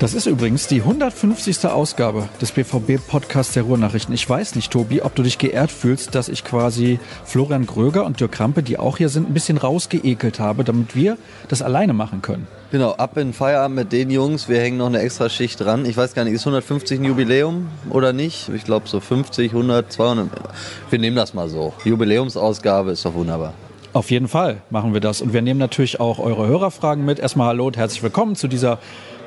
Das ist übrigens die 150. Ausgabe des BVB-Podcasts der Ruhrnachrichten. Ich weiß nicht, Tobi, ob du dich geehrt fühlst, dass ich quasi Florian Gröger und Dirk Krampe, die auch hier sind, ein bisschen rausgeekelt habe, damit wir das alleine machen können. Genau, ab in Feierabend mit den Jungs. Wir hängen noch eine extra Schicht dran. Ich weiß gar nicht, ist 150 ein Jubiläum oder nicht? Ich glaube so 50, 100, 200. Wir nehmen das mal so. Jubiläumsausgabe ist doch wunderbar. Auf jeden Fall machen wir das. Und wir nehmen natürlich auch eure Hörerfragen mit. Erstmal hallo und herzlich willkommen zu dieser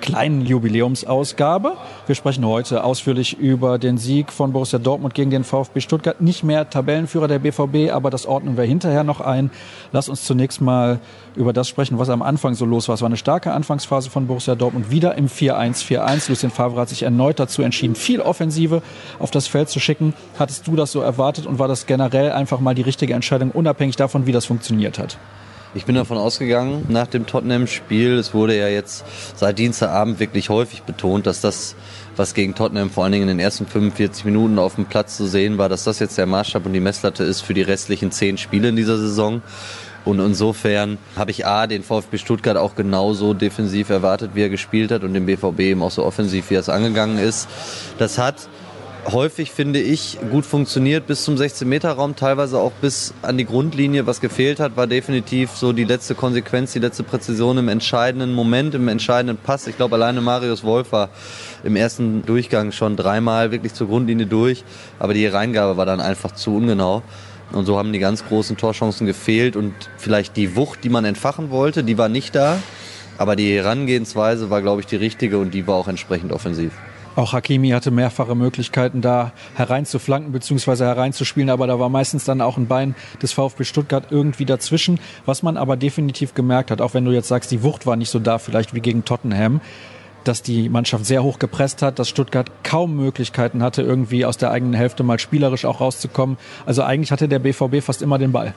kleinen Jubiläumsausgabe. Wir sprechen heute ausführlich über den Sieg von Borussia Dortmund gegen den VfB Stuttgart. Nicht mehr Tabellenführer der BVB, aber das ordnen wir hinterher noch ein. Lass uns zunächst mal über das sprechen, was am Anfang so los war. Es war eine starke Anfangsphase von Borussia Dortmund, wieder im 4-1-4-1. Lucien Favre hat sich erneut dazu entschieden, viel Offensive auf das Feld zu schicken. Hattest du das so erwartet und war das generell einfach mal die richtige Entscheidung, unabhängig davon, wie das funktioniert hat? Ich bin davon ausgegangen, nach dem Tottenham-Spiel, es wurde ja jetzt seit Dienstagabend wirklich häufig betont, dass das, was gegen Tottenham vor allen Dingen in den ersten 45 Minuten auf dem Platz zu sehen war, dass das jetzt der Maßstab und die Messlatte ist für die restlichen zehn Spiele in dieser Saison. Und insofern habe ich A, den VfB Stuttgart auch genauso defensiv erwartet, wie er gespielt hat und den BVB eben auch so offensiv, wie er es angegangen ist. Das hat häufig, finde ich, gut funktioniert bis zum 16-Meter-Raum, teilweise auch bis an die Grundlinie. Was gefehlt hat, war definitiv so die letzte Konsequenz, die letzte Präzision im entscheidenden Moment, im entscheidenden Pass. Ich glaube, alleine Marius Wolf war im ersten Durchgang schon dreimal wirklich zur Grundlinie durch, aber die Reingabe war dann einfach zu ungenau. Und so haben die ganz großen Torchancen gefehlt und vielleicht die Wucht, die man entfachen wollte, die war nicht da. Aber die Herangehensweise war, glaube ich, die richtige und die war auch entsprechend offensiv. Auch Hakimi hatte mehrfache Möglichkeiten, da hereinzuflanken bzw. hereinzuspielen, aber da war meistens dann auch ein Bein des VfB Stuttgart irgendwie dazwischen. Was man aber definitiv gemerkt hat, auch wenn du jetzt sagst, die Wucht war nicht so da, vielleicht wie gegen Tottenham, dass die Mannschaft sehr hoch gepresst hat, dass Stuttgart kaum Möglichkeiten hatte, irgendwie aus der eigenen Hälfte mal spielerisch auch rauszukommen. Also eigentlich hatte der BVB fast immer den Ball.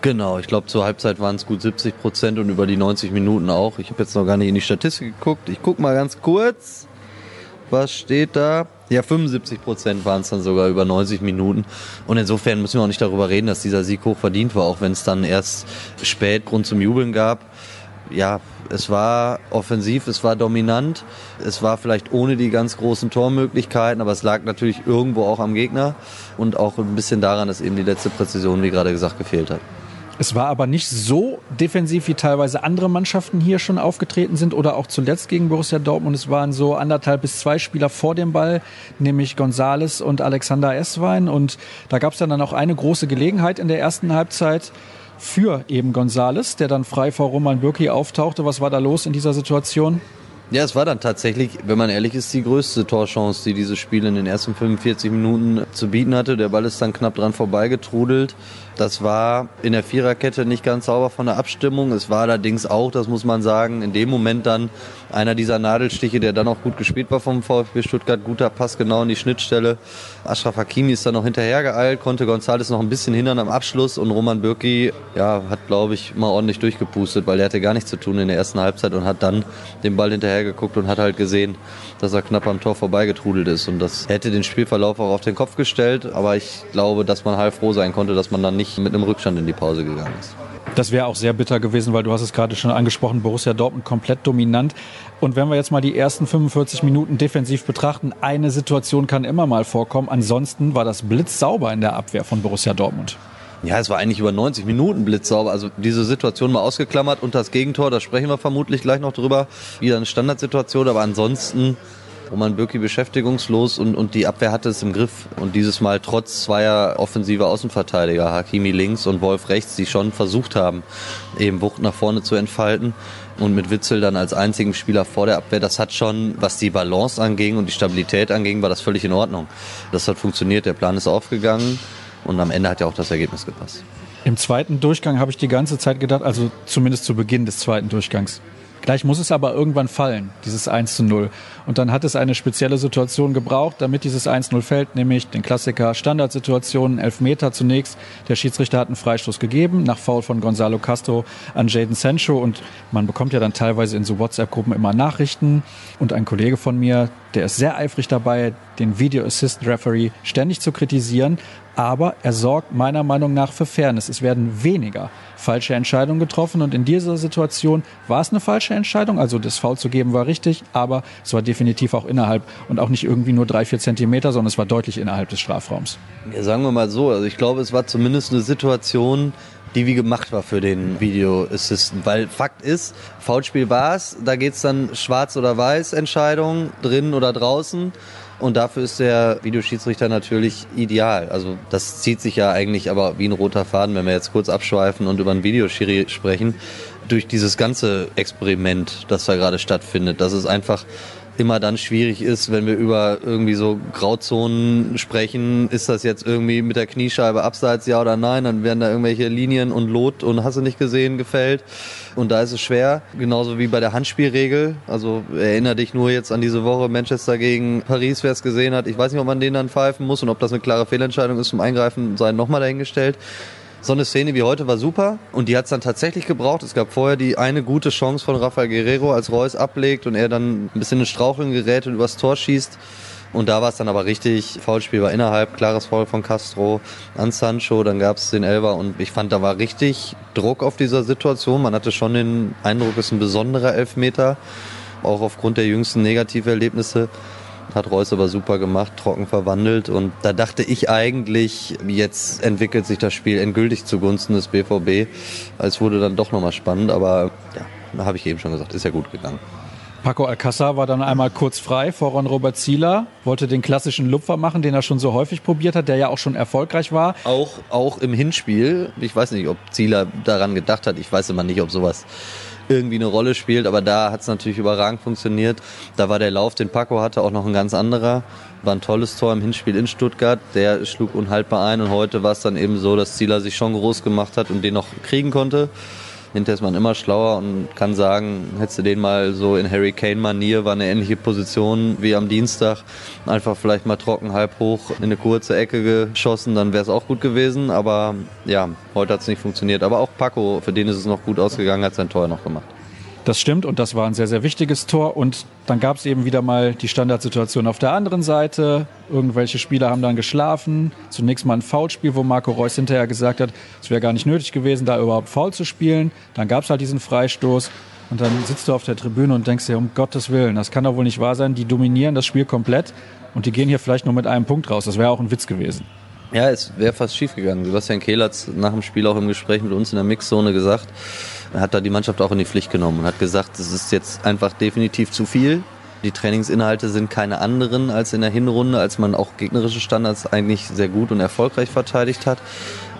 Genau, ich glaube zur Halbzeit waren es gut 70 Prozent und über die 90 Minuten auch. Ich habe jetzt noch gar nicht in die Statistik geguckt. Ich gucke mal ganz kurz. Was steht da? Ja, 75 Prozent waren es dann sogar über 90 Minuten. Und insofern müssen wir auch nicht darüber reden, dass dieser Sieg hoch verdient war, auch wenn es dann erst spät Grund zum Jubeln gab. Ja, es war offensiv, es war dominant, es war vielleicht ohne die ganz großen Tormöglichkeiten, aber es lag natürlich irgendwo auch am Gegner und auch ein bisschen daran, dass eben die letzte Präzision, wie gerade gesagt, gefehlt hat. Es war aber nicht so defensiv, wie teilweise andere Mannschaften hier schon aufgetreten sind oder auch zuletzt gegen Borussia Dortmund. Es waren so anderthalb bis zwei Spieler vor dem Ball, nämlich Gonzales und Alexander Esswein. Und da gab es dann auch eine große Gelegenheit in der ersten Halbzeit für eben Gonzales, der dann frei vor Roman Bürki auftauchte. Was war da los in dieser Situation? Ja, es war dann tatsächlich, wenn man ehrlich ist, die größte Torchance, die dieses Spiel in den ersten 45 Minuten zu bieten hatte. Der Ball ist dann knapp dran vorbeigetrudelt. Das war in der Viererkette nicht ganz sauber von der Abstimmung. Es war allerdings auch, das muss man sagen, in dem Moment dann einer dieser Nadelstiche, der dann auch gut gespielt war vom VfB Stuttgart. Guter Pass genau in die Schnittstelle. Ashraf Hakimi ist dann noch hinterhergeeilt, konnte González noch ein bisschen hindern am Abschluss und Roman Bürki ja, hat, glaube ich, mal ordentlich durchgepustet, weil er hatte gar nichts zu tun in der ersten Halbzeit und hat dann den Ball hinterhergeguckt und hat halt gesehen, dass er knapp am Tor vorbeigetrudelt ist. Und das hätte den Spielverlauf auch auf den Kopf gestellt. Aber ich glaube, dass man halb froh sein konnte, dass man dann nicht mit einem Rückstand in die Pause gegangen ist. Das wäre auch sehr bitter gewesen, weil du hast es gerade schon angesprochen, Borussia Dortmund komplett dominant. Und wenn wir jetzt mal die ersten 45 Minuten defensiv betrachten, eine Situation kann immer mal vorkommen. Ansonsten war das blitzsauber in der Abwehr von Borussia Dortmund. Ja, es war eigentlich über 90 Minuten blitzsauber. Also diese Situation mal ausgeklammert und das Gegentor, da sprechen wir vermutlich gleich noch drüber. Wieder eine Standardsituation, aber ansonsten Roman Bürki beschäftigungslos und, und die Abwehr hatte es im Griff. Und dieses Mal trotz zweier offensiver Außenverteidiger, Hakimi links und Wolf rechts, die schon versucht haben, eben Wucht nach vorne zu entfalten. Und mit Witzel dann als einzigen Spieler vor der Abwehr, das hat schon, was die Balance anging und die Stabilität anging, war das völlig in Ordnung. Das hat funktioniert, der Plan ist aufgegangen und am Ende hat ja auch das Ergebnis gepasst. Im zweiten Durchgang habe ich die ganze Zeit gedacht, also zumindest zu Beginn des zweiten Durchgangs, Gleich muss es aber irgendwann fallen, dieses 1 zu 0. Und dann hat es eine spezielle Situation gebraucht, damit dieses 1-0 fällt, nämlich den Klassiker Standardsituationen, Elfmeter zunächst. Der Schiedsrichter hat einen Freistoß gegeben, nach Foul von Gonzalo Castro an Jaden Sancho. Und man bekommt ja dann teilweise in so WhatsApp-Gruppen immer Nachrichten. Und ein Kollege von mir, der ist sehr eifrig dabei, den Video Assist Referee ständig zu kritisieren. Aber er sorgt meiner Meinung nach für Fairness. Es werden weniger falsche Entscheidungen getroffen. Und in dieser Situation war es eine falsche Entscheidung. Also das Foul zu geben war richtig, aber es war definitiv auch innerhalb und auch nicht irgendwie nur drei, vier Zentimeter, sondern es war deutlich innerhalb des Strafraums. Ja, sagen wir mal so. Also ich glaube, es war zumindest eine Situation, die wie gemacht war für den Video Assistant. Weil Fakt ist, Foulspiel war es, da geht es dann schwarz oder weiß Entscheidung, drinnen oder draußen. Und dafür ist der Videoschiedsrichter natürlich ideal. Also das zieht sich ja eigentlich aber wie ein roter Faden, wenn wir jetzt kurz abschweifen und über einen Videoschiri sprechen, durch dieses ganze Experiment, das da gerade stattfindet. Das ist einfach immer dann schwierig ist, wenn wir über irgendwie so Grauzonen sprechen, ist das jetzt irgendwie mit der Kniescheibe abseits, ja oder nein, dann werden da irgendwelche Linien und Lot und hast du nicht gesehen gefällt. Und da ist es schwer, genauso wie bei der Handspielregel, also erinnere dich nur jetzt an diese Woche Manchester gegen Paris, wer es gesehen hat, ich weiß nicht, ob man den dann pfeifen muss und ob das eine klare Fehlentscheidung ist zum Eingreifen, sei nochmal dahingestellt so eine Szene wie heute war super und die hat es dann tatsächlich gebraucht. Es gab vorher die eine gute Chance von Rafael Guerrero, als Reus ablegt und er dann ein bisschen in Straucheln gerät und übers Tor schießt. Und da war es dann aber richtig, Foulspiel war innerhalb, klares Foul von Castro an Sancho, dann gab es den Elber und ich fand, da war richtig Druck auf dieser Situation. Man hatte schon den Eindruck, es ist ein besonderer Elfmeter, auch aufgrund der jüngsten Negativerlebnisse. Hat Reus aber super gemacht, trocken verwandelt. Und da dachte ich eigentlich, jetzt entwickelt sich das Spiel endgültig zugunsten des BVB. Es wurde dann doch nochmal spannend, aber ja, da habe ich eben schon gesagt, ist ja gut gegangen. Paco Alcázar war dann einmal kurz frei voran Robert Zieler, wollte den klassischen Lupfer machen, den er schon so häufig probiert hat, der ja auch schon erfolgreich war. Auch, auch im Hinspiel. Ich weiß nicht, ob Zieler daran gedacht hat. Ich weiß immer nicht, ob sowas irgendwie eine Rolle spielt. Aber da hat es natürlich überragend funktioniert. Da war der Lauf, den Paco hatte, auch noch ein ganz anderer. War ein tolles Tor im Hinspiel in Stuttgart. Der schlug unhaltbar ein und heute war es dann eben so, dass Zieler sich schon groß gemacht hat und den noch kriegen konnte. Hinterher ist man immer schlauer und kann sagen, hättest du den mal so in Harry Kane-Manier, war eine ähnliche Position wie am Dienstag, einfach vielleicht mal trocken halb hoch in eine kurze Ecke geschossen, dann wäre es auch gut gewesen. Aber ja, heute hat es nicht funktioniert. Aber auch Paco, für den ist es noch gut ausgegangen, hat sein Tor noch gemacht. Das stimmt und das war ein sehr, sehr wichtiges Tor. Und dann gab es eben wieder mal die Standardsituation auf der anderen Seite. Irgendwelche Spieler haben dann geschlafen. Zunächst mal ein Foulspiel, wo Marco Reus hinterher gesagt hat, es wäre gar nicht nötig gewesen, da überhaupt Foul zu spielen. Dann gab es halt diesen Freistoß. Und dann sitzt du auf der Tribüne und denkst dir, um Gottes Willen, das kann doch wohl nicht wahr sein. Die dominieren das Spiel komplett und die gehen hier vielleicht nur mit einem Punkt raus. Das wäre auch ein Witz gewesen. Ja, es wäre fast schief gegangen. Sebastian Kehl hat nach dem Spiel auch im Gespräch mit uns in der Mixzone gesagt, hat da die Mannschaft auch in die Pflicht genommen und hat gesagt, es ist jetzt einfach definitiv zu viel. Die Trainingsinhalte sind keine anderen als in der Hinrunde, als man auch gegnerische Standards eigentlich sehr gut und erfolgreich verteidigt hat.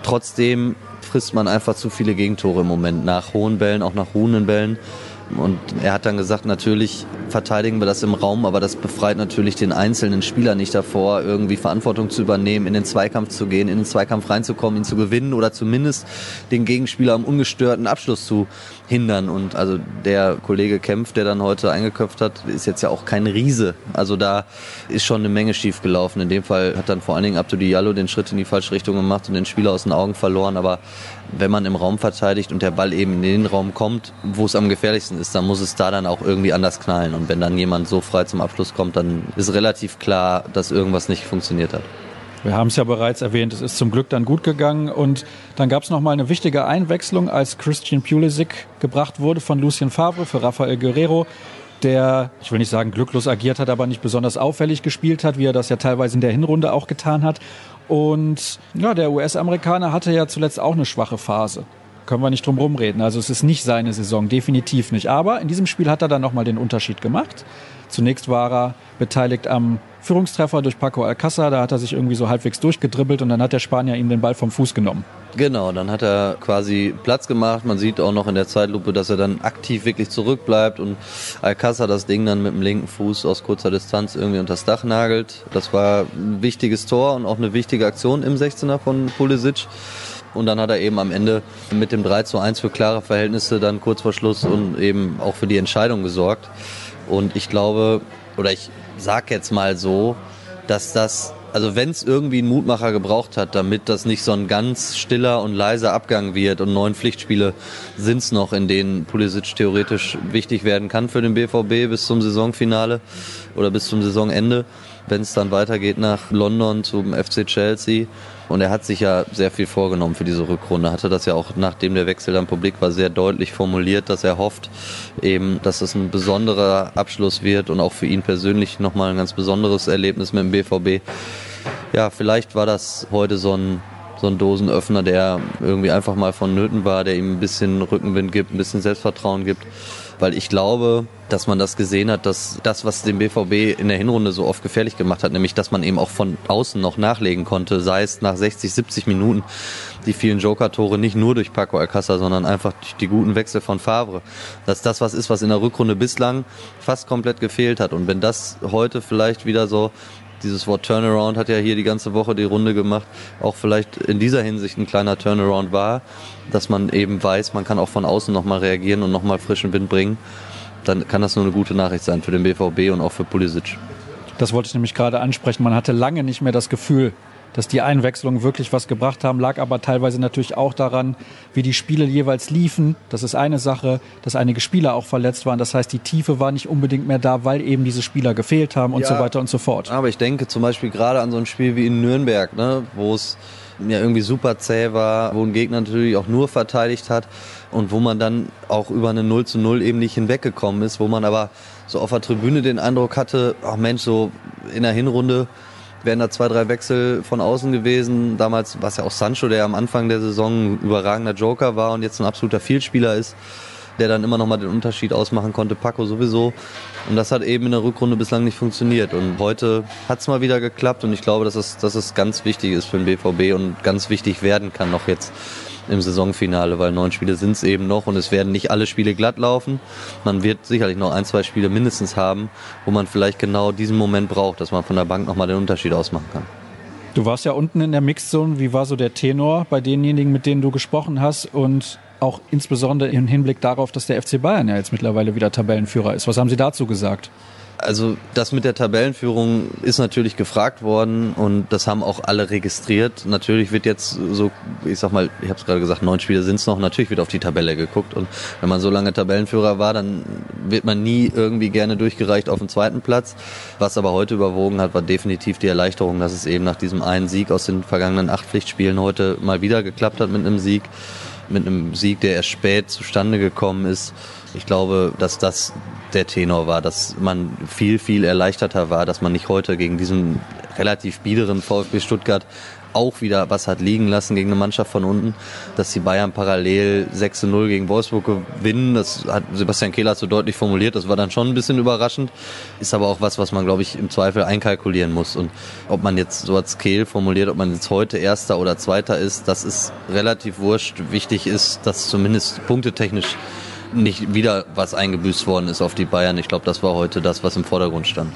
Trotzdem frisst man einfach zu viele Gegentore im Moment nach hohen Bällen, auch nach ruhenden Bällen. Und er hat dann gesagt, natürlich verteidigen wir das im Raum, aber das befreit natürlich den einzelnen Spieler nicht davor, irgendwie Verantwortung zu übernehmen, in den Zweikampf zu gehen, in den Zweikampf reinzukommen, ihn zu gewinnen oder zumindest den Gegenspieler am ungestörten Abschluss zu hindern. Und also der Kollege Kempf, der dann heute eingeköpft hat, ist jetzt ja auch kein Riese. Also da ist schon eine Menge schief gelaufen. In dem Fall hat dann vor allen Dingen Abdu Diallo den Schritt in die falsche Richtung gemacht und den Spieler aus den Augen verloren. Aber wenn man im Raum verteidigt und der Ball eben in den Raum kommt, wo es am gefährlichsten ist, dann muss es da dann auch irgendwie anders knallen. Und wenn dann jemand so frei zum Abschluss kommt, dann ist relativ klar, dass irgendwas nicht funktioniert hat. Wir haben es ja bereits erwähnt, es ist zum Glück dann gut gegangen und dann gab es nochmal eine wichtige Einwechslung, als Christian Pulisic gebracht wurde von Lucien Favre für Rafael Guerrero der, ich will nicht sagen glücklos agiert hat, aber nicht besonders auffällig gespielt hat, wie er das ja teilweise in der Hinrunde auch getan hat. Und ja, der US-Amerikaner hatte ja zuletzt auch eine schwache Phase. Können wir nicht drum rumreden. Also es ist nicht seine Saison, definitiv nicht. Aber in diesem Spiel hat er dann nochmal den Unterschied gemacht. Zunächst war er beteiligt am Führungstreffer durch Paco Alcázar. Da hat er sich irgendwie so halbwegs durchgedribbelt und dann hat der Spanier ihm den Ball vom Fuß genommen. Genau, dann hat er quasi Platz gemacht. Man sieht auch noch in der Zeitlupe, dass er dann aktiv wirklich zurückbleibt und Alcázar das Ding dann mit dem linken Fuß aus kurzer Distanz irgendwie unter das Dach nagelt. Das war ein wichtiges Tor und auch eine wichtige Aktion im 16er von Pulisic. Und dann hat er eben am Ende mit dem 3 zu 1 für klare Verhältnisse dann kurz vor Schluss und eben auch für die Entscheidung gesorgt. Und ich glaube, oder ich sag jetzt mal so, dass das, also wenn es irgendwie einen Mutmacher gebraucht hat, damit das nicht so ein ganz stiller und leiser Abgang wird und neun Pflichtspiele sind es noch, in denen Pulisic theoretisch wichtig werden kann für den BVB bis zum Saisonfinale oder bis zum Saisonende, wenn es dann weitergeht nach London zum FC Chelsea. Und er hat sich ja sehr viel vorgenommen für diese Rückrunde. Hatte das ja auch, nachdem der Wechsel dann publik war, sehr deutlich formuliert, dass er hofft, eben, dass es ein besonderer Abschluss wird und auch für ihn persönlich nochmal ein ganz besonderes Erlebnis mit dem BVB. Ja, vielleicht war das heute so ein so ein Dosenöffner, der irgendwie einfach mal vonnöten war, der ihm ein bisschen Rückenwind gibt, ein bisschen Selbstvertrauen gibt weil ich glaube, dass man das gesehen hat, dass das, was den BVB in der Hinrunde so oft gefährlich gemacht hat, nämlich dass man eben auch von außen noch nachlegen konnte, sei es nach 60, 70 Minuten, die vielen Joker-Tore nicht nur durch Paco Alcázar, sondern einfach durch die guten Wechsel von Favre, dass das was ist, was in der Rückrunde bislang fast komplett gefehlt hat. Und wenn das heute vielleicht wieder so dieses Wort Turnaround hat ja hier die ganze Woche die Runde gemacht, auch vielleicht in dieser Hinsicht ein kleiner Turnaround war, dass man eben weiß, man kann auch von außen nochmal reagieren und nochmal frischen Wind bringen, dann kann das nur eine gute Nachricht sein für den BVB und auch für Pulisic. Das wollte ich nämlich gerade ansprechen. Man hatte lange nicht mehr das Gefühl, dass die Einwechslungen wirklich was gebracht haben, lag aber teilweise natürlich auch daran, wie die Spiele jeweils liefen. Das ist eine Sache, dass einige Spieler auch verletzt waren. Das heißt, die Tiefe war nicht unbedingt mehr da, weil eben diese Spieler gefehlt haben und ja, so weiter und so fort. Aber ich denke zum Beispiel gerade an so ein Spiel wie in Nürnberg, ne, wo es ja irgendwie super zäh war, wo ein Gegner natürlich auch nur verteidigt hat und wo man dann auch über eine 0 zu 0 eben nicht hinweggekommen ist, wo man aber so auf der Tribüne den Eindruck hatte, ach Mensch, so in der Hinrunde wären da zwei, drei Wechsel von außen gewesen. Damals war es ja auch Sancho, der am Anfang der Saison ein überragender Joker war und jetzt ein absoluter Vielspieler ist, der dann immer noch mal den Unterschied ausmachen konnte. Paco sowieso. Und das hat eben in der Rückrunde bislang nicht funktioniert. Und heute hat es mal wieder geklappt und ich glaube, dass es, dass es ganz wichtig ist für den BVB und ganz wichtig werden kann noch jetzt im Saisonfinale, weil neun Spiele sind es eben noch und es werden nicht alle Spiele glatt laufen. Man wird sicherlich noch ein, zwei Spiele mindestens haben, wo man vielleicht genau diesen Moment braucht, dass man von der Bank nochmal den Unterschied ausmachen kann. Du warst ja unten in der Mixzone. Wie war so der Tenor bei denjenigen, mit denen du gesprochen hast? Und auch insbesondere im Hinblick darauf, dass der FC Bayern ja jetzt mittlerweile wieder Tabellenführer ist. Was haben Sie dazu gesagt? Also das mit der Tabellenführung ist natürlich gefragt worden und das haben auch alle registriert. Natürlich wird jetzt so, ich sag mal, ich habe es gerade gesagt, neun Spiele sind es noch, natürlich wird auf die Tabelle geguckt und wenn man so lange Tabellenführer war, dann wird man nie irgendwie gerne durchgereicht auf den zweiten Platz. Was aber heute überwogen hat, war definitiv die Erleichterung, dass es eben nach diesem einen Sieg aus den vergangenen acht Pflichtspielen heute mal wieder geklappt hat mit einem Sieg, mit einem Sieg, der erst spät zustande gekommen ist. Ich glaube, dass das der Tenor war, dass man viel, viel erleichterter war, dass man nicht heute gegen diesen relativ biederen VfB Stuttgart auch wieder was hat liegen lassen gegen eine Mannschaft von unten, dass die Bayern parallel 6 0 gegen Wolfsburg gewinnen. Das hat Sebastian Kehler so deutlich formuliert. Das war dann schon ein bisschen überraschend. Ist aber auch was, was man, glaube ich, im Zweifel einkalkulieren muss. Und ob man jetzt so als Kehl formuliert, ob man jetzt heute Erster oder Zweiter ist, das ist relativ wurscht. Wichtig ist, dass zumindest punktetechnisch nicht wieder was eingebüßt worden ist auf die Bayern. Ich glaube, das war heute das, was im Vordergrund stand.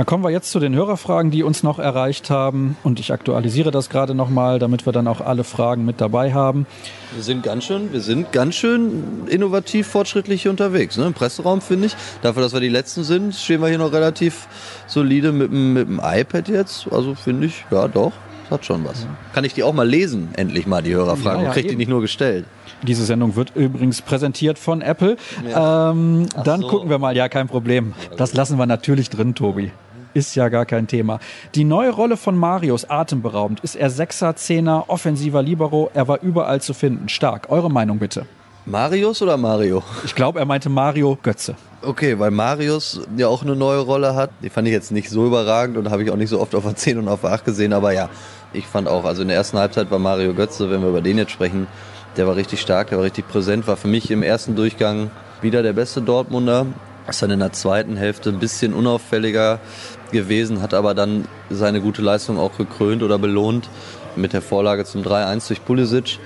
Dann kommen wir jetzt zu den Hörerfragen, die uns noch erreicht haben. Und ich aktualisiere das gerade nochmal, damit wir dann auch alle Fragen mit dabei haben. Wir sind ganz schön, wir sind ganz schön innovativ fortschrittlich hier unterwegs. Ne? Im Presseraum finde ich. Dafür, dass wir die Letzten sind, stehen wir hier noch relativ solide mit, mit dem iPad jetzt. Also finde ich, ja doch, das hat schon was. Kann ich die auch mal lesen, endlich mal, die Hörerfragen? Ja, ja, kriegt die nicht nur gestellt. Diese Sendung wird übrigens präsentiert von Apple. Ja. Ähm, dann so. gucken wir mal. Ja, kein Problem. Das lassen wir natürlich drin, Tobi. Ist ja gar kein Thema. Die neue Rolle von Marius, atemberaubend. Ist er Sechser, Zehner, offensiver Libero? Er war überall zu finden. Stark. Eure Meinung bitte. Marius oder Mario? Ich glaube, er meinte Mario Götze. Okay, weil Marius ja auch eine neue Rolle hat. Die fand ich jetzt nicht so überragend und habe ich auch nicht so oft auf der 10 und auf der 8 gesehen. Aber ja, ich fand auch, also in der ersten Halbzeit war Mario Götze, wenn wir über den jetzt sprechen, der war richtig stark, der war richtig präsent, war für mich im ersten Durchgang wieder der beste Dortmunder. Ist dann in der zweiten Hälfte ein bisschen unauffälliger gewesen, hat aber dann seine gute Leistung auch gekrönt oder belohnt mit der Vorlage zum 3-1 durch Pulisic.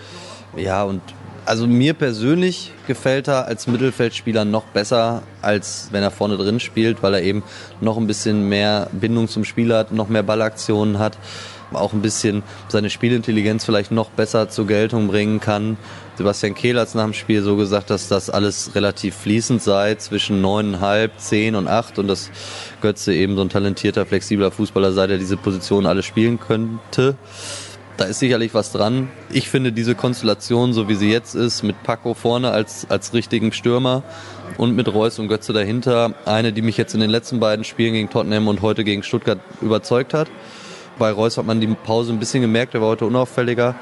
Ja, und also mir persönlich gefällt er als Mittelfeldspieler noch besser, als wenn er vorne drin spielt, weil er eben noch ein bisschen mehr Bindung zum Spiel hat, noch mehr Ballaktionen hat auch ein bisschen seine Spielintelligenz vielleicht noch besser zur Geltung bringen kann. Sebastian Kehl hat es nach dem Spiel so gesagt, dass das alles relativ fließend sei, zwischen neuneinhalb, zehn und acht und dass Götze eben so ein talentierter, flexibler Fußballer sei, der diese Position alle spielen könnte. Da ist sicherlich was dran. Ich finde diese Konstellation, so wie sie jetzt ist, mit Paco vorne als, als richtigen Stürmer und mit Reus und Götze dahinter, eine, die mich jetzt in den letzten beiden Spielen gegen Tottenham und heute gegen Stuttgart überzeugt hat. Bei Reus hat man die Pause ein bisschen gemerkt, er war heute unauffälliger.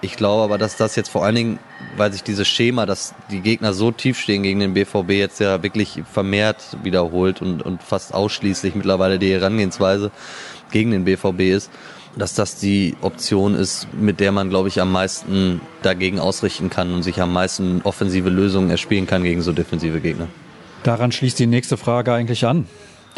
Ich glaube aber, dass das jetzt vor allen Dingen, weil sich dieses Schema, dass die Gegner so tief stehen gegen den BVB jetzt ja wirklich vermehrt wiederholt und, und fast ausschließlich mittlerweile die Herangehensweise gegen den BVB ist, dass das die Option ist, mit der man, glaube ich, am meisten dagegen ausrichten kann und sich am meisten offensive Lösungen erspielen kann gegen so defensive Gegner. Daran schließt die nächste Frage eigentlich an.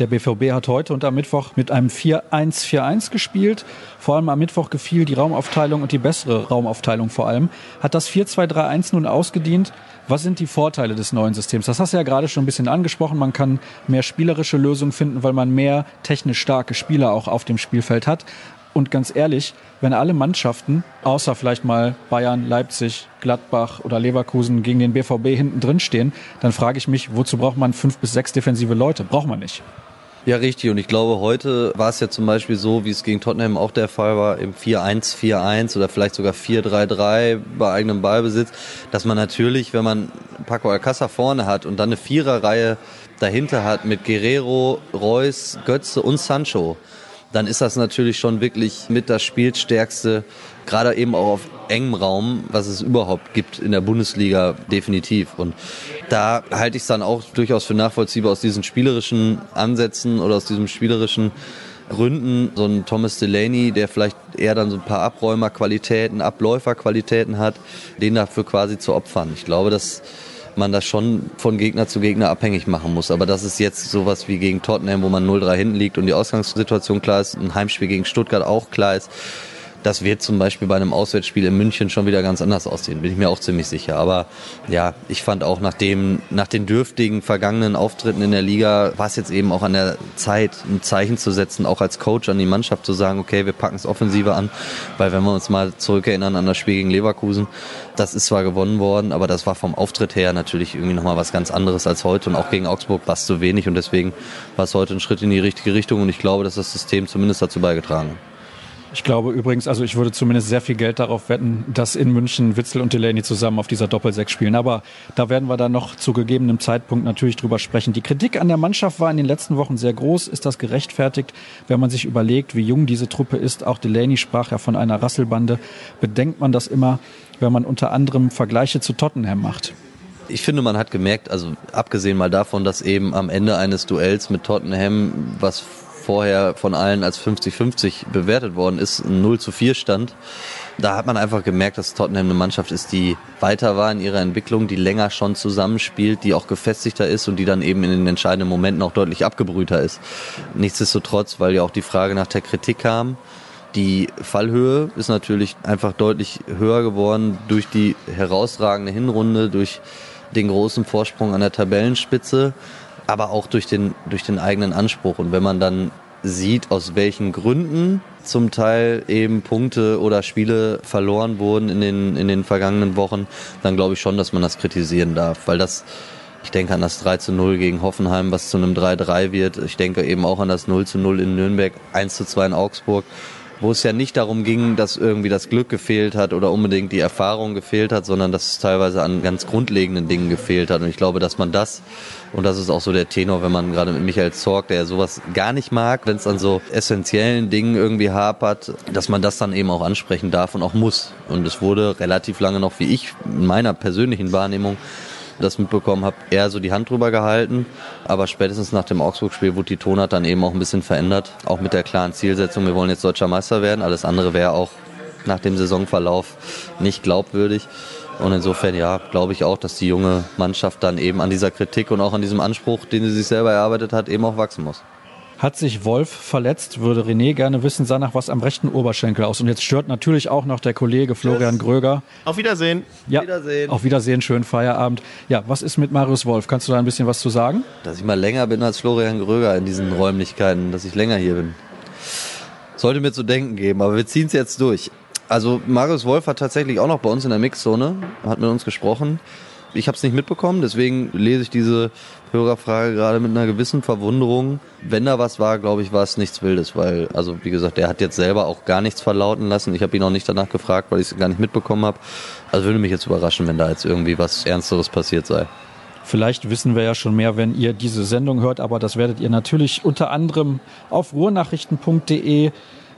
Der BVB hat heute und am Mittwoch mit einem 4-1-4-1 gespielt. Vor allem am Mittwoch gefiel die Raumaufteilung und die bessere Raumaufteilung vor allem. Hat das 4-2-3-1 nun ausgedient? Was sind die Vorteile des neuen Systems? Das hast du ja gerade schon ein bisschen angesprochen. Man kann mehr spielerische Lösungen finden, weil man mehr technisch starke Spieler auch auf dem Spielfeld hat. Und ganz ehrlich, wenn alle Mannschaften, außer vielleicht mal Bayern, Leipzig, Gladbach oder Leverkusen gegen den BVB hinten drin stehen, dann frage ich mich, wozu braucht man fünf bis sechs defensive Leute? Braucht man nicht. Ja, richtig. Und ich glaube, heute war es ja zum Beispiel so, wie es gegen Tottenham auch der Fall war, im 4-1-4-1 oder vielleicht sogar 4-3-3 bei eigenem Ballbesitz, dass man natürlich, wenn man Paco Alcázar vorne hat und dann eine Viererreihe dahinter hat mit Guerrero, Reus, Götze und Sancho, dann ist das natürlich schon wirklich mit das Spielstärkste, gerade eben auch auf engem Raum, was es überhaupt gibt in der Bundesliga, definitiv. Und da halte ich es dann auch durchaus für nachvollziehbar aus diesen spielerischen Ansätzen oder aus diesem spielerischen Gründen, so ein Thomas Delaney, der vielleicht eher dann so ein paar Abräumerqualitäten, Abläuferqualitäten hat, den dafür quasi zu opfern. Ich glaube, dass man das schon von Gegner zu Gegner abhängig machen muss. Aber das ist jetzt sowas wie gegen Tottenham, wo man 0-3 hinten liegt und die Ausgangssituation klar ist, ein Heimspiel gegen Stuttgart auch klar ist das wird zum Beispiel bei einem Auswärtsspiel in München schon wieder ganz anders aussehen, bin ich mir auch ziemlich sicher. Aber ja, ich fand auch nach dem, nach den dürftigen vergangenen Auftritten in der Liga war es jetzt eben auch an der Zeit, ein Zeichen zu setzen, auch als Coach an die Mannschaft zu sagen, okay, wir packen es offensiver an, weil wenn wir uns mal zurückerinnern an das Spiel gegen Leverkusen, das ist zwar gewonnen worden, aber das war vom Auftritt her natürlich irgendwie nochmal was ganz anderes als heute und auch gegen Augsburg war es zu wenig und deswegen war es heute ein Schritt in die richtige Richtung und ich glaube, dass das System zumindest dazu beigetragen hat. Ich glaube übrigens, also ich würde zumindest sehr viel Geld darauf wetten, dass in München Witzel und Delaney zusammen auf dieser Doppelsechs spielen. Aber da werden wir dann noch zu gegebenem Zeitpunkt natürlich drüber sprechen. Die Kritik an der Mannschaft war in den letzten Wochen sehr groß. Ist das gerechtfertigt, wenn man sich überlegt, wie jung diese Truppe ist? Auch Delaney sprach ja von einer Rasselbande. Bedenkt man das immer, wenn man unter anderem Vergleiche zu Tottenham macht? ich finde, man hat gemerkt, also abgesehen mal davon, dass eben am Ende eines Duells mit Tottenham, was vorher von allen als 50-50 bewertet worden ist, ein 0 zu 4 stand. Da hat man einfach gemerkt, dass Tottenham eine Mannschaft ist, die weiter war in ihrer Entwicklung, die länger schon zusammenspielt, die auch gefestigter ist und die dann eben in den entscheidenden Momenten auch deutlich abgebrühter ist. Nichtsdestotrotz, weil ja auch die Frage nach der Kritik kam, die Fallhöhe ist natürlich einfach deutlich höher geworden durch die herausragende Hinrunde, durch den großen Vorsprung an der Tabellenspitze aber auch durch den, durch den eigenen Anspruch. Und wenn man dann sieht, aus welchen Gründen zum Teil eben Punkte oder Spiele verloren wurden in den, in den vergangenen Wochen, dann glaube ich schon, dass man das kritisieren darf, weil das ich denke an das 3 zu 0 gegen Hoffenheim, was zu einem 3-3 wird. Ich denke eben auch an das 0 zu 0 in Nürnberg, 1 zu 2 in Augsburg wo es ja nicht darum ging, dass irgendwie das Glück gefehlt hat oder unbedingt die Erfahrung gefehlt hat, sondern dass es teilweise an ganz grundlegenden Dingen gefehlt hat. Und ich glaube, dass man das, und das ist auch so der Tenor, wenn man gerade mit Michael Zorg, der ja sowas gar nicht mag, wenn es an so essentiellen Dingen irgendwie hapert, dass man das dann eben auch ansprechen darf und auch muss. Und es wurde relativ lange noch, wie ich in meiner persönlichen Wahrnehmung, das mitbekommen habe, eher so die Hand drüber gehalten. Aber spätestens nach dem Augsburg-Spiel wurde die Tonart dann eben auch ein bisschen verändert. Auch mit der klaren Zielsetzung, wir wollen jetzt deutscher Meister werden. Alles andere wäre auch nach dem Saisonverlauf nicht glaubwürdig. Und insofern, ja, glaube ich auch, dass die junge Mannschaft dann eben an dieser Kritik und auch an diesem Anspruch, den sie sich selber erarbeitet hat, eben auch wachsen muss. Hat sich Wolf verletzt, würde René gerne wissen, sah nach was am rechten Oberschenkel aus. Und jetzt stört natürlich auch noch der Kollege Florian Tschüss. Gröger. Auf Wiedersehen. Ja, Wiedersehen. auf Wiedersehen, schönen Feierabend. Ja, was ist mit Marius Wolf? Kannst du da ein bisschen was zu sagen? Dass ich mal länger bin als Florian Gröger in diesen Räumlichkeiten, dass ich länger hier bin. sollte mir zu denken geben, aber wir ziehen es jetzt durch. Also Marius Wolf hat tatsächlich auch noch bei uns in der Mixzone, hat mit uns gesprochen. Ich habe es nicht mitbekommen, deswegen lese ich diese Hörerfrage gerade mit einer gewissen Verwunderung. Wenn da was war, glaube ich, war es nichts Wildes, weil, also wie gesagt, der hat jetzt selber auch gar nichts verlauten lassen. Ich habe ihn auch nicht danach gefragt, weil ich es gar nicht mitbekommen habe. Also würde mich jetzt überraschen, wenn da jetzt irgendwie was Ernsteres passiert sei. Vielleicht wissen wir ja schon mehr, wenn ihr diese Sendung hört, aber das werdet ihr natürlich unter anderem auf ruhrnachrichten.de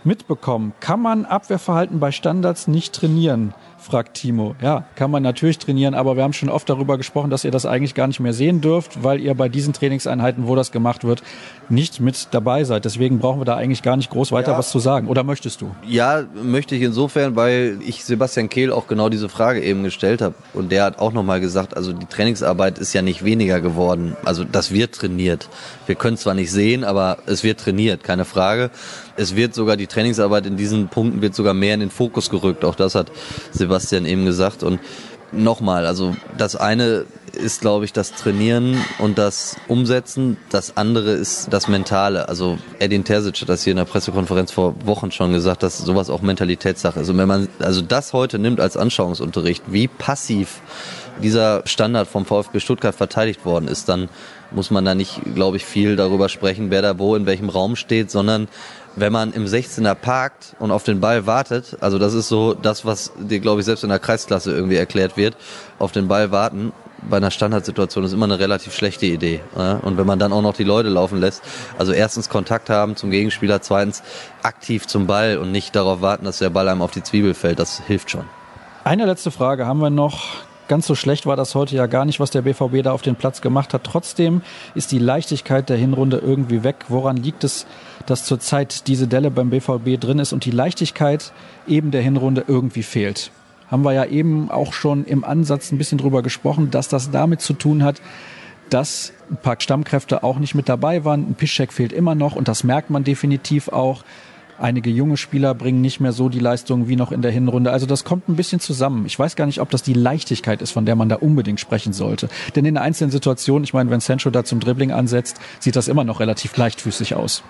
mitbekommen. Kann man Abwehrverhalten bei Standards nicht trainieren? Fragt Timo. Ja, kann man natürlich trainieren, aber wir haben schon oft darüber gesprochen, dass ihr das eigentlich gar nicht mehr sehen dürft, weil ihr bei diesen Trainingseinheiten, wo das gemacht wird, nicht mit dabei seid. Deswegen brauchen wir da eigentlich gar nicht groß weiter ja. was zu sagen. Oder möchtest du? Ja, möchte ich insofern, weil ich Sebastian Kehl auch genau diese Frage eben gestellt habe. Und der hat auch nochmal gesagt, also die Trainingsarbeit ist ja nicht weniger geworden. Also das wird trainiert. Wir können zwar nicht sehen, aber es wird trainiert, keine Frage. Es wird sogar die Trainingsarbeit in diesen Punkten wird sogar mehr in den Fokus gerückt. Auch das hat Sebastian eben gesagt. Und nochmal, also das eine ist, glaube ich, das Trainieren und das Umsetzen. Das andere ist das Mentale. Also Edin Terzic hat das hier in der Pressekonferenz vor Wochen schon gesagt, dass sowas auch Mentalitätssache ist. Und wenn man also das heute nimmt als Anschauungsunterricht, wie passiv dieser Standard vom VfB Stuttgart verteidigt worden ist, dann muss man da nicht, glaube ich, viel darüber sprechen, wer da wo in welchem Raum steht, sondern wenn man im 16er parkt und auf den Ball wartet, also das ist so das, was dir, glaube ich, selbst in der Kreisklasse irgendwie erklärt wird, auf den Ball warten bei einer Standardsituation ist immer eine relativ schlechte Idee. Und wenn man dann auch noch die Leute laufen lässt, also erstens Kontakt haben zum Gegenspieler, zweitens aktiv zum Ball und nicht darauf warten, dass der Ball einem auf die Zwiebel fällt, das hilft schon. Eine letzte Frage haben wir noch ganz so schlecht war das heute ja gar nicht, was der BVB da auf den Platz gemacht hat. Trotzdem ist die Leichtigkeit der Hinrunde irgendwie weg. Woran liegt es, dass zurzeit diese Delle beim BVB drin ist und die Leichtigkeit eben der Hinrunde irgendwie fehlt? Haben wir ja eben auch schon im Ansatz ein bisschen drüber gesprochen, dass das damit zu tun hat, dass ein paar Stammkräfte auch nicht mit dabei waren. Ein Pischek fehlt immer noch und das merkt man definitiv auch. Einige junge Spieler bringen nicht mehr so die Leistung wie noch in der Hinrunde. Also das kommt ein bisschen zusammen. Ich weiß gar nicht, ob das die Leichtigkeit ist, von der man da unbedingt sprechen sollte. Denn in einzelnen Situationen, ich meine, wenn Sancho da zum Dribbling ansetzt, sieht das immer noch relativ leichtfüßig aus.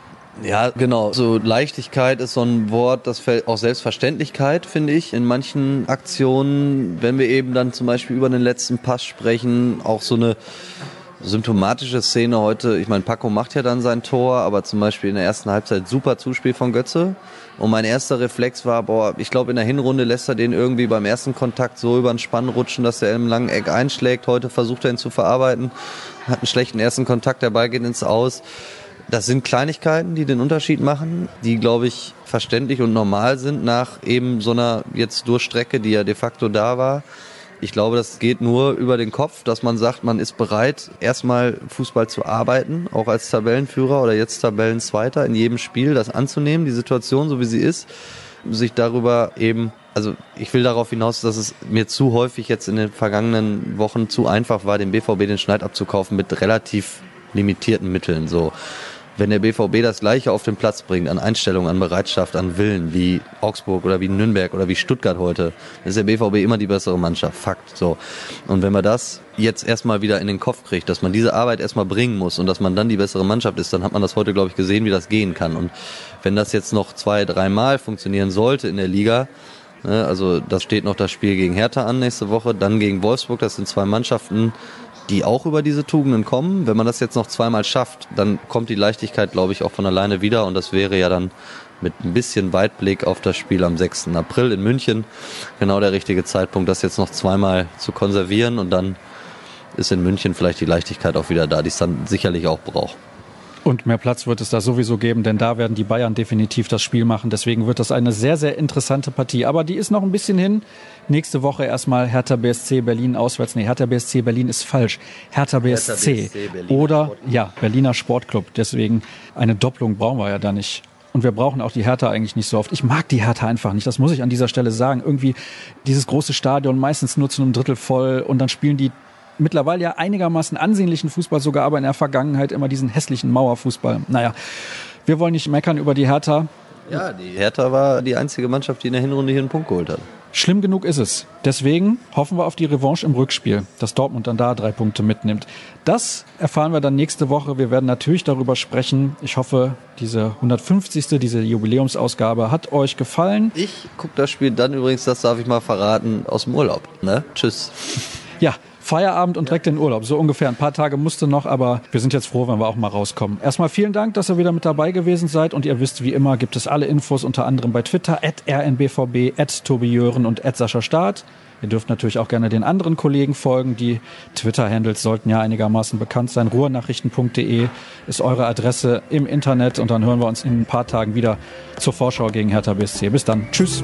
Ja, genau. So Leichtigkeit ist so ein Wort, das fällt auch Selbstverständlichkeit, finde ich, in manchen Aktionen. Wenn wir eben dann zum Beispiel über den letzten Pass sprechen, auch so eine symptomatische Szene heute, ich meine, Paco macht ja dann sein Tor, aber zum Beispiel in der ersten Halbzeit super Zuspiel von Götze. Und mein erster Reflex war, boah, ich glaube in der Hinrunde lässt er den irgendwie beim ersten Kontakt so über den Spann rutschen, dass er im langen Eck einschlägt. Heute versucht er ihn zu verarbeiten, hat einen schlechten ersten Kontakt, der Ball geht ins Aus. Das sind Kleinigkeiten, die den Unterschied machen, die, glaube ich, verständlich und normal sind nach eben so einer jetzt Durchstrecke, die ja de facto da war. Ich glaube, das geht nur über den Kopf, dass man sagt, man ist bereit, erstmal Fußball zu arbeiten, auch als Tabellenführer oder jetzt Tabellenzweiter in jedem Spiel, das anzunehmen, die Situation so wie sie ist, sich darüber eben, also ich will darauf hinaus, dass es mir zu häufig jetzt in den vergangenen Wochen zu einfach war, dem BVB den Schneid abzukaufen mit relativ limitierten Mitteln, so wenn der BVB das Gleiche auf den Platz bringt, an Einstellung, an Bereitschaft, an Willen, wie Augsburg oder wie Nürnberg oder wie Stuttgart heute, ist der BVB immer die bessere Mannschaft. Fakt. So. Und wenn man das jetzt erstmal wieder in den Kopf kriegt, dass man diese Arbeit erstmal bringen muss und dass man dann die bessere Mannschaft ist, dann hat man das heute, glaube ich, gesehen, wie das gehen kann. Und wenn das jetzt noch zwei, dreimal funktionieren sollte in der Liga, ne, also das steht noch das Spiel gegen Hertha an nächste Woche, dann gegen Wolfsburg, das sind zwei Mannschaften, die auch über diese Tugenden kommen. Wenn man das jetzt noch zweimal schafft, dann kommt die Leichtigkeit, glaube ich, auch von alleine wieder. Und das wäre ja dann mit ein bisschen Weitblick auf das Spiel am 6. April in München genau der richtige Zeitpunkt, das jetzt noch zweimal zu konservieren. Und dann ist in München vielleicht die Leichtigkeit auch wieder da, die es dann sicherlich auch braucht. Und mehr Platz wird es da sowieso geben, denn da werden die Bayern definitiv das Spiel machen. Deswegen wird das eine sehr, sehr interessante Partie. Aber die ist noch ein bisschen hin. Nächste Woche erstmal Hertha BSC Berlin auswärts. Nee, Hertha BSC Berlin ist falsch. Hertha BSC. Hertha BSC Oder, Sportclub. ja, Berliner Sportclub. Deswegen eine Doppelung brauchen wir ja da nicht. Und wir brauchen auch die Hertha eigentlich nicht so oft. Ich mag die Hertha einfach nicht. Das muss ich an dieser Stelle sagen. Irgendwie dieses große Stadion meistens nur zu einem Drittel voll und dann spielen die mittlerweile ja einigermaßen ansehnlichen Fußball, sogar aber in der Vergangenheit immer diesen hässlichen Mauerfußball. Naja, wir wollen nicht meckern über die Hertha. Ja, die Hertha war die einzige Mannschaft, die in der Hinrunde hier einen Punkt geholt hat. Schlimm genug ist es. Deswegen hoffen wir auf die Revanche im Rückspiel, dass Dortmund dann da drei Punkte mitnimmt. Das erfahren wir dann nächste Woche. Wir werden natürlich darüber sprechen. Ich hoffe, diese 150. diese Jubiläumsausgabe hat euch gefallen. Ich gucke das Spiel dann übrigens, das darf ich mal verraten, aus dem Urlaub. Ne? Tschüss. Ja, Feierabend und direkt in den Urlaub. So ungefähr. Ein paar Tage musste noch, aber wir sind jetzt froh, wenn wir auch mal rauskommen. Erstmal vielen Dank, dass ihr wieder mit dabei gewesen seid. Und ihr wisst, wie immer gibt es alle Infos unter anderem bei Twitter, at rnbvb, at tobijören und at Sascha Staat. Ihr dürft natürlich auch gerne den anderen Kollegen folgen. Die Twitter-Handles sollten ja einigermaßen bekannt sein. Ruhrnachrichten.de ist eure Adresse im Internet. Und dann hören wir uns in ein paar Tagen wieder zur Vorschau gegen Hertha BSC. Bis dann. Tschüss.